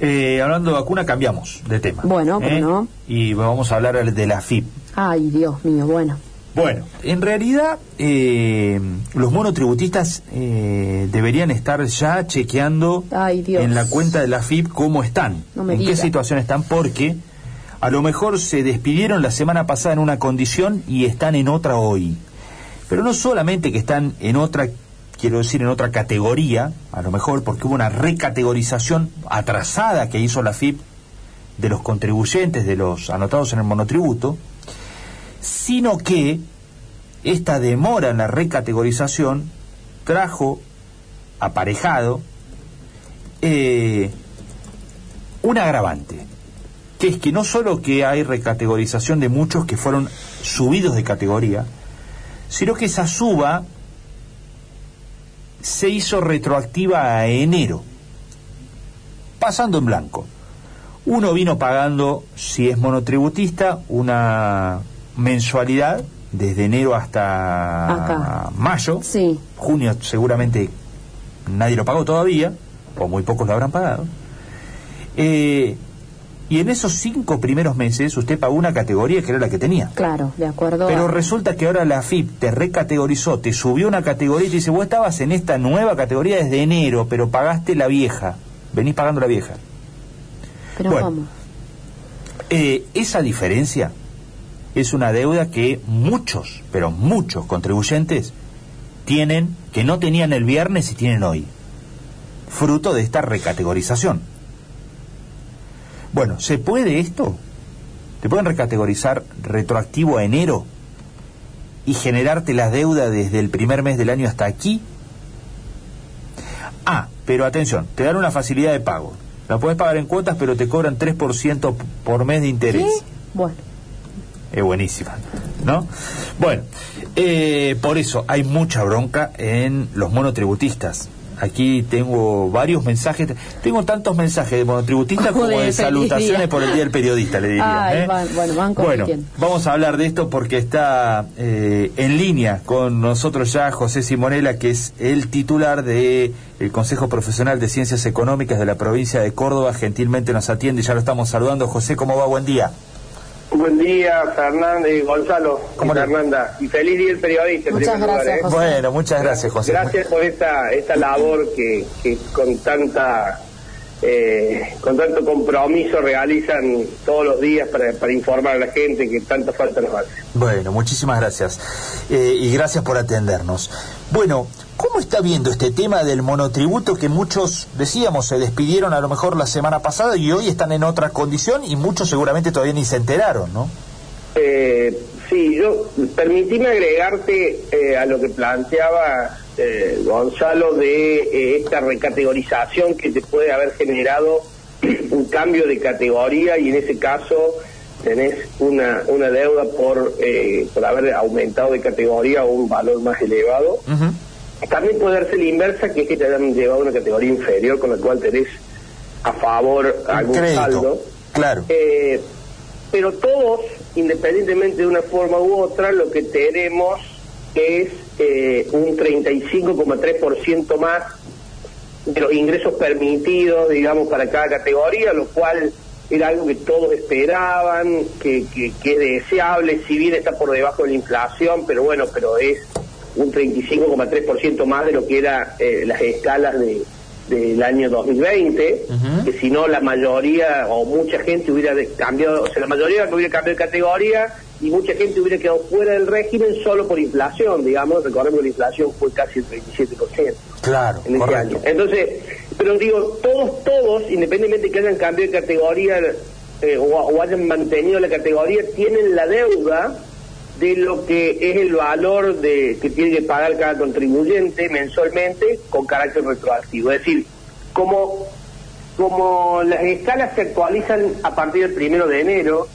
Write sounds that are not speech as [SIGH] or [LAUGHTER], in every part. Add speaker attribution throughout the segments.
Speaker 1: Eh, hablando de vacuna, cambiamos de tema.
Speaker 2: Bueno,
Speaker 1: ¿eh?
Speaker 2: no.
Speaker 1: Y vamos a hablar de la FIP.
Speaker 2: Ay, Dios mío, bueno.
Speaker 1: Bueno, en realidad eh, los monotributistas eh, deberían estar ya chequeando
Speaker 2: Ay, Dios.
Speaker 1: en la cuenta de la FIP cómo están,
Speaker 2: No
Speaker 1: en qué situación están, porque a lo mejor se despidieron la semana pasada en una condición y están en otra hoy. Pero no solamente que están en otra, quiero decir, en otra categoría, a lo mejor porque hubo una recategorización atrasada que hizo la FIP de los contribuyentes, de los anotados en el monotributo, sino que esta demora en la recategorización trajo aparejado eh, un agravante, que es que no solo que hay recategorización de muchos que fueron subidos de categoría, sino que esa suba se hizo retroactiva a enero, pasando en blanco. Uno vino pagando, si es monotributista, una mensualidad desde enero hasta
Speaker 2: Acá.
Speaker 1: mayo.
Speaker 2: Sí.
Speaker 1: Junio seguramente nadie lo pagó todavía, o muy pocos lo habrán pagado. Eh, y en esos cinco primeros meses usted pagó una categoría que era la que tenía.
Speaker 2: Claro, de acuerdo.
Speaker 1: Pero
Speaker 2: a-
Speaker 1: resulta que ahora la FIP te recategorizó, te subió una categoría y te dice, vos estabas en esta nueva categoría desde enero, pero pagaste la vieja. Venís pagando la vieja.
Speaker 2: Pero
Speaker 1: bueno.
Speaker 2: ¿cómo?
Speaker 1: Eh, esa diferencia es una deuda que muchos, pero muchos contribuyentes tienen, que no tenían el viernes y tienen hoy, fruto de esta recategorización. Bueno, ¿se puede esto? ¿Te pueden recategorizar retroactivo a enero y generarte la deuda desde el primer mes del año hasta aquí? Ah, pero atención, te dan una facilidad de pago. La puedes pagar en cuotas, pero te cobran 3% por mes de interés.
Speaker 2: ¿Qué? Bueno,
Speaker 1: Es buenísima, ¿no? Bueno, eh, por eso hay mucha bronca en los monotributistas. Aquí tengo varios mensajes, tengo tantos mensajes de monotributistas [LAUGHS] como de salutaciones
Speaker 2: día.
Speaker 1: por el Día del Periodista, le diría.
Speaker 2: Ay,
Speaker 1: ¿eh?
Speaker 2: van- bueno, van
Speaker 1: Bueno,
Speaker 2: compitiendo.
Speaker 1: vamos a hablar de esto porque está eh, en línea con nosotros ya José Simonela, que es el titular del Consejo Profesional de Ciencias Económicas de la provincia de Córdoba. Gentilmente nos atiende, ya lo estamos saludando. José, ¿cómo va? Buen día.
Speaker 3: Buen día, Fernando y Gonzalo
Speaker 1: ¿Cómo
Speaker 3: y Fernanda. Y feliz día del periodista.
Speaker 2: Muchas
Speaker 3: primer lugar,
Speaker 2: gracias,
Speaker 3: ¿eh?
Speaker 2: José.
Speaker 1: Bueno, muchas gracias, José.
Speaker 3: Gracias por esta, esta labor que, que con tanta eh, con tanto compromiso realizan todos los días para, para informar a la gente que tanta falta nos hace.
Speaker 1: Bueno, muchísimas gracias. Eh, y gracias por atendernos. Bueno, ¿cómo está viendo este tema del monotributo que muchos, decíamos, se despidieron a lo mejor la semana pasada y hoy están en otra condición y muchos seguramente todavía ni se enteraron, ¿no?
Speaker 3: Eh, sí, yo permitime agregarte eh, a lo que planteaba eh, Gonzalo de eh, esta recategorización que te puede haber generado [CLEARS THROAT] un cambio de categoría y en ese caso tenés una, una deuda por, eh, por haber aumentado de categoría o un valor más elevado. También puede darse la inversa, que es que te hayan llevado a una categoría inferior, con la cual tenés a favor algún
Speaker 1: crédito,
Speaker 3: saldo.
Speaker 1: claro.
Speaker 3: Eh, pero todos, independientemente de una forma u otra, lo que tenemos es eh, un 35,3% más de los ingresos permitidos, digamos, para cada categoría, lo cual era algo que todos esperaban, que, que, es deseable, si bien está por debajo de la inflación, pero bueno, pero es un 35,3% más de lo que eran las escalas de del año 2020,
Speaker 1: Ujú.
Speaker 3: que si no la mayoría o mucha gente hubiera cambiado, o sea, la mayoría que hubiera cambiado de categoría y mucha gente hubiera quedado fuera del régimen solo por inflación, digamos, recordemos que la inflación fue casi el 37%
Speaker 1: Claro,
Speaker 3: en ese año. Entonces, pero digo, todos, todos, independientemente que hayan cambiado de categoría eh, o, o hayan mantenido la categoría, tienen la deuda de lo que es el valor de que tiene que pagar cada contribuyente mensualmente con carácter retroactivo. Es decir, como, como las escalas se actualizan a partir del primero de enero,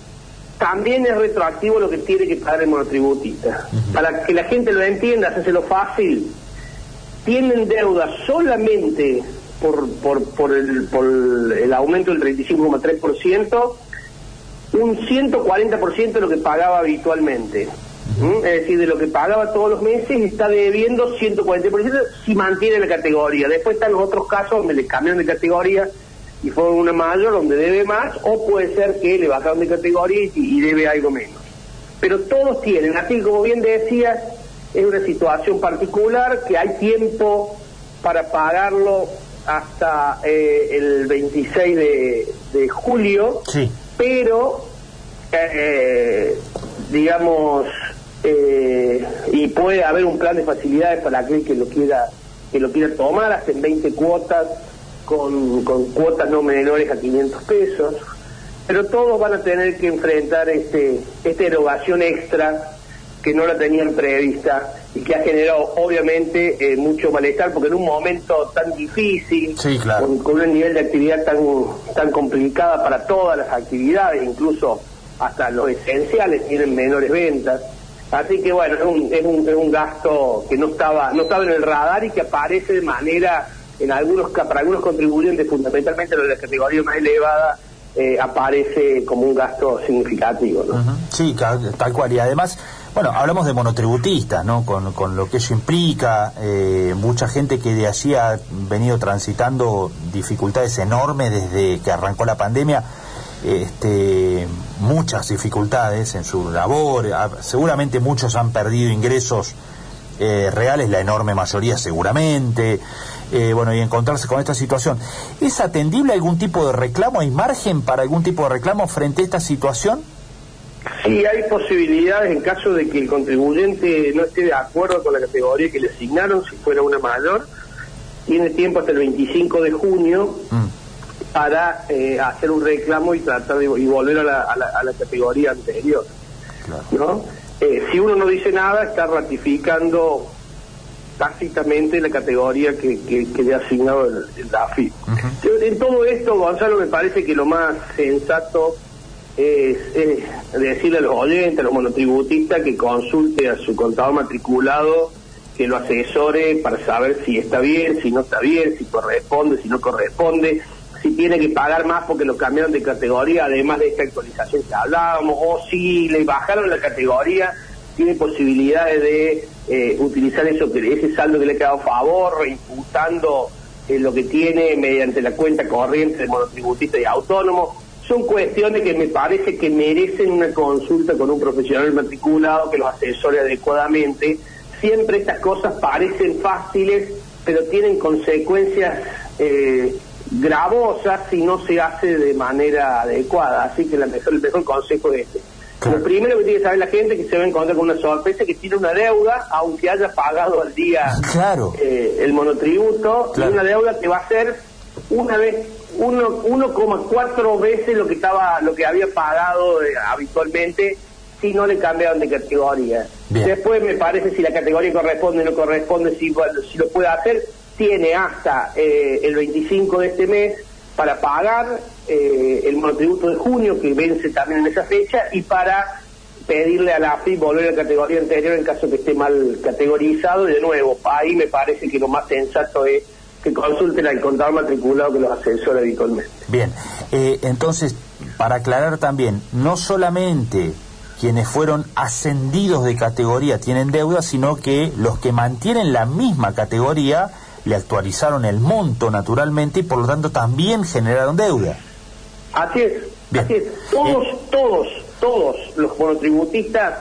Speaker 3: también es retroactivo lo que tiene que pagar el monotributista. Para que la gente lo entienda, hacérselo fácil, tienen deuda solamente por, por, por, el, por el aumento del 35,3%, un 140% de lo que pagaba habitualmente. ¿Mm? Es decir, de lo que pagaba todos los meses está debiendo 140% si mantiene la categoría. Después están los otros casos donde le cambian de categoría y fue una mayor donde debe más, o puede ser que le bajaron de categoría y, debe algo menos. Pero todos tienen, así como bien decías, es una situación particular que hay tiempo para pagarlo hasta eh, el 26 de, de julio,
Speaker 1: Sí.
Speaker 3: Pero eh, digamos eh, y puede haber un plan de facilidades para aquel que lo quiera que lo quiera tomar hasta en 20 cuotas con, con cuotas no menores a 500 pesos pero todos van a tener que enfrentar este esta erogación extra que no la tenían prevista y que ha generado obviamente eh, mucho malestar porque en un momento tan difícil
Speaker 1: Sí, claro.
Speaker 3: con, con un nivel de actividad tan tan complicada para todas las actividades incluso hasta los esenciales tienen menores ventas así que bueno es un, es un, es un gasto que no estaba no estaba en el radar y que aparece de manera en algunos para algunos contribuyentes fundamentalmente los de la categoría más elevada eh, aparece como un gasto significativo ¿no?
Speaker 1: Sí, tal cual. Y además, bueno, hablamos de monotributistas, ¿no? Con, con lo que eso implica, eh, mucha gente que de allí ha venido transitando dificultades enormes desde que arrancó la pandemia, este, muchas dificultades en su labor, ah, seguramente muchos han perdido ingresos eh, reales, la enorme mayoría seguramente. Eh, bueno, y encontrarse con esta situación. ¿Es atendible algún tipo de reclamo? ¿Hay margen para algún tipo de reclamo frente a esta situación?
Speaker 3: Sí, hay posibilidades en caso de que el contribuyente no esté de acuerdo con la categoría que le asignaron, si fuera una mayor, tiene tiempo hasta el 25 de junio
Speaker 1: Mm.
Speaker 3: para eh, hacer un reclamo y tratar de y volver a la, a la- a la categoría anterior.
Speaker 1: Claro.
Speaker 3: ¿no? Eh, si uno no dice nada, está ratificando tácitamente la categoría que, que- que le ha asignado el, el AFI. Yo, En todo esto, Gonzalo, me parece que lo más sensato es, decirle a los oyentes, a los monotributistas, que consulte a su contador matriculado, que lo asesore para saber si está bien, si no está bien, si corresponde, si no corresponde, si tiene que pagar más porque lo cambiaron de categoría, además de esta actualización que hablábamos, o si le bajaron la categoría, tiene posibilidades de eh, utilizar eso ese saldo que le ha quedado a favor, reimputando eh, lo que tiene mediante la cuenta corriente de monotributista y autónomo. Son cuestiones que me parece que merecen una consulta con un profesional matriculado que los asesore adecuadamente. Siempre estas cosas parecen fáciles, pero tienen consecuencias eh, gravosas si no se hace de manera adecuada. Así que la mejor, el mejor consejo es este. Lo primero que tiene que saber la gente es que se va a encontrar con una sorpresa que tiene una deuda, aunque haya pagado al día
Speaker 1: Claro.
Speaker 3: eh, el monotributo,
Speaker 1: Claro.
Speaker 3: y una deuda que va a ser una vez 1,4 veces lo que estaba lo que había pagado eh, habitualmente si no le cambiaron de categoría.
Speaker 1: Bien.
Speaker 3: Después me parece si la categoría corresponde o no corresponde, si lo puede hacer, tiene hasta eh, el 25 de este mes para pagar eh, el monotributo de junio, que vence también en esa fecha, y para pedirle a la AFI volver a la categoría anterior en caso que esté mal categorizado. Y de nuevo, ahí me parece que lo más sensato es que consulten al contador matriculado que los asesora habitualmente.
Speaker 1: Bien, eh, entonces, para aclarar también, no solamente quienes fueron ascendidos de categoría tienen deuda, sino que los que mantienen la misma categoría le actualizaron el monto naturalmente y por lo tanto también generaron deuda.
Speaker 3: Así es,
Speaker 1: Bien.
Speaker 3: así es. Todos, todos, todos los monotributistas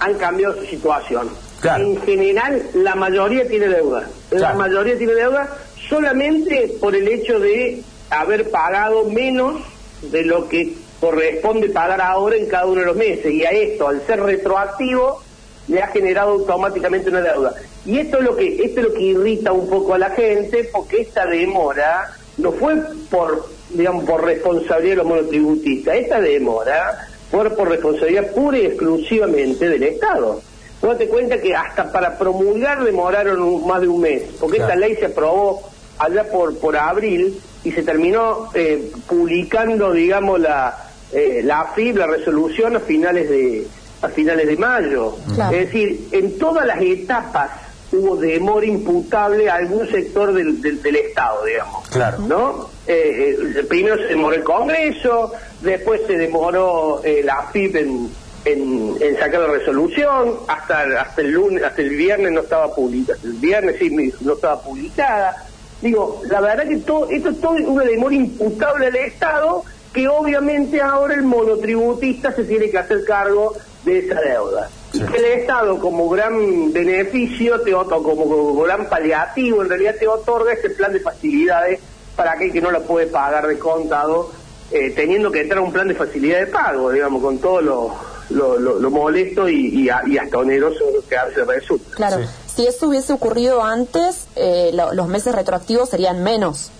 Speaker 3: han cambiado su situación.
Speaker 1: Claro.
Speaker 3: En general, la mayoría tiene deuda. La mayoría tiene deuda solamente por el hecho de haber pagado menos de lo que corresponde pagar ahora en cada uno de los meses. Y a esto, al ser retroactivo, le ha generado automáticamente una deuda. Y esto es lo que esto es lo que irrita un poco a la gente, porque esta demora no fue por digamos por responsabilidad de los monotributistas, esta demora fue por responsabilidad pura y exclusivamente del Estado. Vos te cuenta que hasta para promulgar demoraron un- más de un mes, porque
Speaker 1: Claro.
Speaker 3: esta ley se aprobó allá por por abril y se terminó eh, publicando, digamos, la eh, la AFIP, la resolución a finales de a finales de mayo.
Speaker 2: Claro.
Speaker 3: Es decir, en todas las etapas hubo demora imputable a algún sector del, del, del Estado, digamos.
Speaker 1: Claro.
Speaker 3: ¿No? Eh, eh, primero se demoró el Congreso, después se demoró eh, la AFIP en, en, en sacar la resolución, hasta, hasta el lunes, hasta el viernes no estaba publicada, el viernes sí no estaba publicada. Digo, la verdad que todo esto es todo una demora imputable al Estado que obviamente ahora el monotributista se tiene que hacer cargo de esa deuda. Y que el Estado como gran beneficio, te otorga, como, como gran paliativo, en realidad te otorga ese plan de facilidades para aquel que no la puede pagar de contado, eh, teniendo que entrar a un plan de facilidad de pago, digamos, con todo lo, lo, lo, molesto y, y, y, hasta oneroso que a veces resulta.
Speaker 2: Claro, si eso hubiese ocurrido antes, eh, lo, los meses retroactivos serían menos.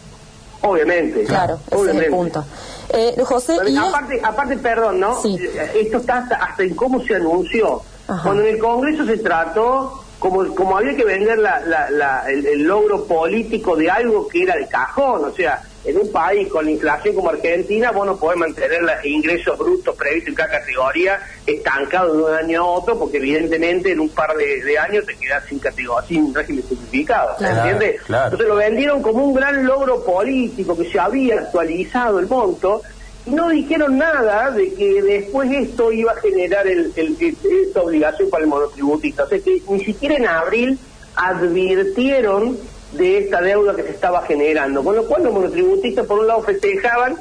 Speaker 3: Obviamente.
Speaker 2: Claro,
Speaker 3: obviamente.
Speaker 2: ese es el punto. Eh, José,
Speaker 3: y aparte, aparte, perdón, ¿no?
Speaker 2: Sí.
Speaker 3: Esto está hasta, hasta en cómo se anunció.
Speaker 2: Ajá.
Speaker 3: Cuando en el Congreso se trató, como, como había que vender la, la, la, el, el, logro político de algo que era de cajón, o sea, en un país con inflación como Argentina, vos no podés mantener los ingresos brutos previstos en cada categoría estancados de un año a otro, porque evidentemente en un par de, de años te quedás sin categoría, sin régimen simplificado,
Speaker 2: Claro,
Speaker 3: ¿entiendes?
Speaker 1: claro.
Speaker 3: Entonces lo vendieron como un gran logro político que se había actualizado el monto, y no dijeron nada de que después esto iba a generar el, el- el- esta obligación para el monotributista. O sea que ni siquiera en abril advirtieron de esta deuda que se estaba generando. Con lo cual los monotributistas por un lado festejaban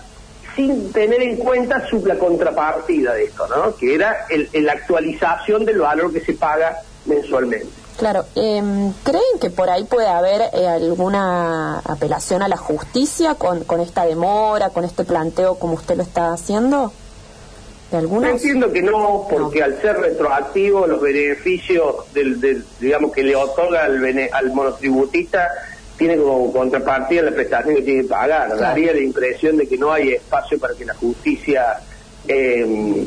Speaker 3: sin tener en cuenta su, la contrapartida de esto, ¿no? Que era la actualización del valor que se paga mensualmente.
Speaker 2: Claro, em, ¿creen que por ahí puede haber eh, alguna apelación a la justicia con, con esta demora, con este planteo como usted lo está haciendo? ¿De algunos?
Speaker 3: entiendo que no, porque al ser retroactivo los beneficios del, del- digamos que le otorga al, bene- al monotributista tiene como contrapartida la prestación que tiene que pagar.
Speaker 2: Claro.
Speaker 3: Daría la impresión de que no hay espacio para que la justicia, eh,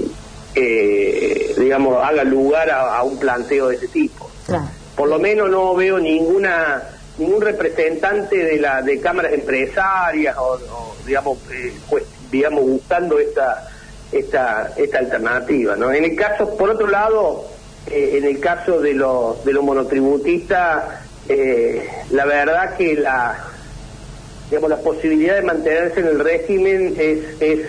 Speaker 3: eh, digamos, haga lugar a, a un planteo de ese tipo.
Speaker 2: Claro.
Speaker 3: Por lo menos no veo ninguna ningún representante de la de cámaras empresarias o, o, digamos eh, pues, digamos buscando esta esta esta alternativa no en el caso por otro lado eh, en el caso de los de los monotributistas eh, la verdad que la digamos la posibilidad de mantenerse en el régimen es es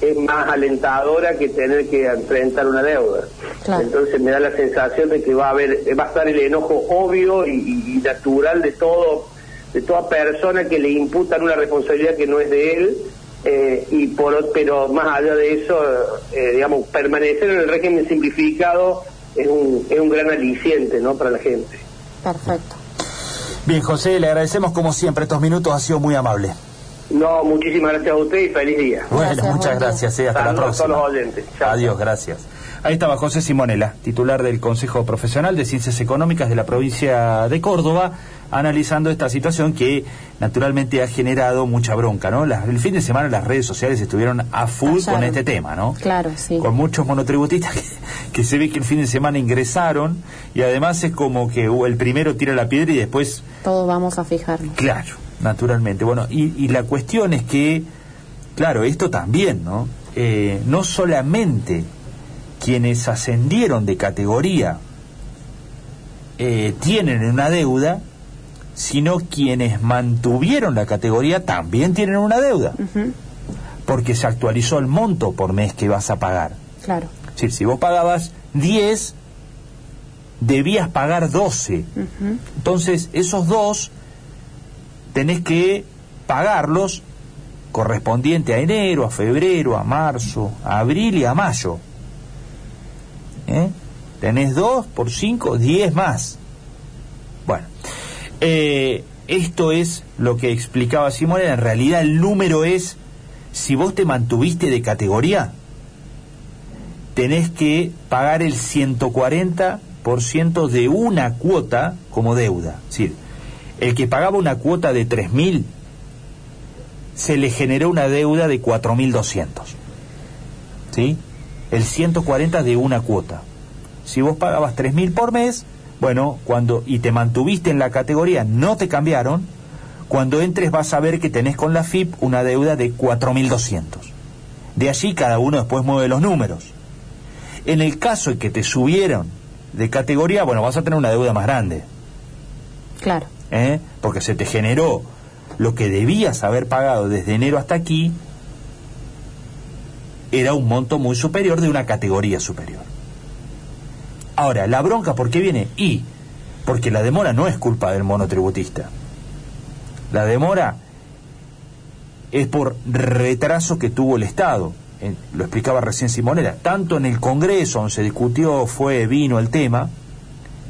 Speaker 3: es más alentadora que tener que enfrentar una deuda.
Speaker 2: Claro.
Speaker 3: Entonces me da la sensación de que va a haber, va a estar el enojo obvio y, y- y natural de todo, de toda persona que le imputan una responsabilidad que no es de él. Eh, y por, pero más allá de eso, eh, digamos, permanecer en el régimen simplificado es un, es un gran aliciente, ¿no? Para la gente.
Speaker 2: Perfecto.
Speaker 1: Bien, José, le agradecemos como siempre estos minutos, ha sido muy amable.
Speaker 3: No, muchísimas gracias a usted y feliz día.
Speaker 1: Bueno,
Speaker 2: Gracias,
Speaker 1: muchas gracias, eh, hasta la
Speaker 3: Saludos a
Speaker 1: próxima.
Speaker 3: todos los oyentes. Chao.
Speaker 1: Adiós, gracias. Ahí estaba José Simonela, titular del Consejo Profesional de Ciencias Económicas de la provincia de Córdoba, analizando esta situación que naturalmente ha generado mucha bronca, ¿no? Las- el fin de semana las redes sociales estuvieron a full con este tema, ¿no?
Speaker 2: Claro, sí.
Speaker 1: Con muchos monotributistas que, que se ve que el fin de semana ingresaron y además es como que uh, el primero tira la piedra y después
Speaker 2: Todos vamos a fijarnos.
Speaker 1: Claro, naturalmente. Bueno, y, y la cuestión es que, claro, esto también, ¿no? Eh, no solamente quienes ascendieron de categoría eh, tienen una deuda, sino quienes mantuvieron la categoría también tienen una deuda, porque se actualizó el monto por mes que vas a pagar.
Speaker 2: Claro.
Speaker 1: Es decir, si vos pagabas 10, debías pagar 12.
Speaker 2: Ujú,
Speaker 1: Entonces, esos dos tenés que pagarlos correspondiente a enero, a febrero, a marzo, a abril y a mayo. ¿Eh? Tenés dos por cinco, diez más. Bueno, eh, esto es lo que explicaba Simón. En realidad, el número es: si vos te mantuviste de categoría, tenés que pagar el 140% de una cuota como deuda. Es decir, el que pagaba una cuota de 3.000, se le generó una deuda de 4.200. ¿Sí? El 140 de una cuota. Si vos pagabas 3.000 por mes, bueno, cuando y te mantuviste en la categoría, no te cambiaron, cuando entres vas a ver que tenés con la FIP una deuda de 4.200. De allí cada uno después mueve los números. En el caso en que te subieron de categoría, bueno, vas a tener una deuda más grande.
Speaker 2: Claro.
Speaker 1: ¿Eh? porque se te generó lo que debías haber pagado desde enero hasta aquí, era un monto muy superior de una categoría superior. Ahora, la bronca, ¿por qué viene? Y porque la demora no es culpa del monotributista. La demora es por retraso que tuvo el Estado. lo explicaba recién Simonera. Tanto en el Congreso, donde se discutió, fue, vino el tema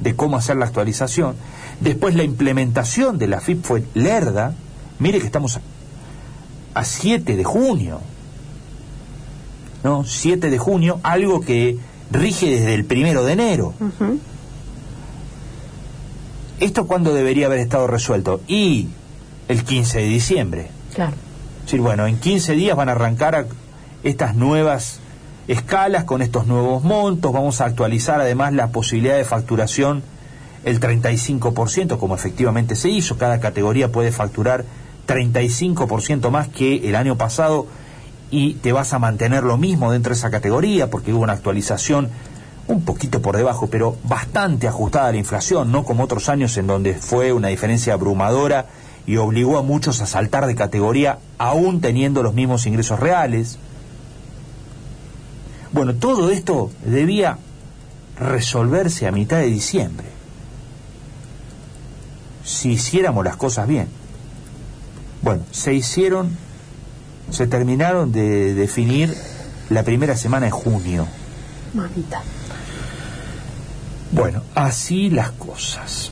Speaker 1: de cómo hacer la actualización. Después la implementación de la FIP fue lerda. Mire que estamos a 7 de junio. ¿No? 7 de junio, algo que rige desde el primero de enero. ¿Esto cuándo debería haber estado resuelto? Y el 15 de diciembre.
Speaker 2: Claro.
Speaker 1: Es decir, bueno, en 15 días van a arrancar estas nuevas escalas con estos nuevos montos, vamos a actualizar además la posibilidad de facturación el 35%, como efectivamente se hizo, cada categoría puede facturar 35% más que el año pasado y te vas a mantener lo mismo dentro de esa categoría porque hubo una actualización un poquito por debajo, pero bastante ajustada a la inflación, no como otros años en donde fue una diferencia abrumadora y obligó a muchos a saltar de categoría aún teniendo los mismos ingresos reales. Bueno, todo esto debía resolverse a mitad de diciembre. Si hiciéramos las cosas bien. Bueno, se hicieron, se terminaron de definir la primera semana de junio.
Speaker 2: Mamita.
Speaker 1: Bueno, así las cosas.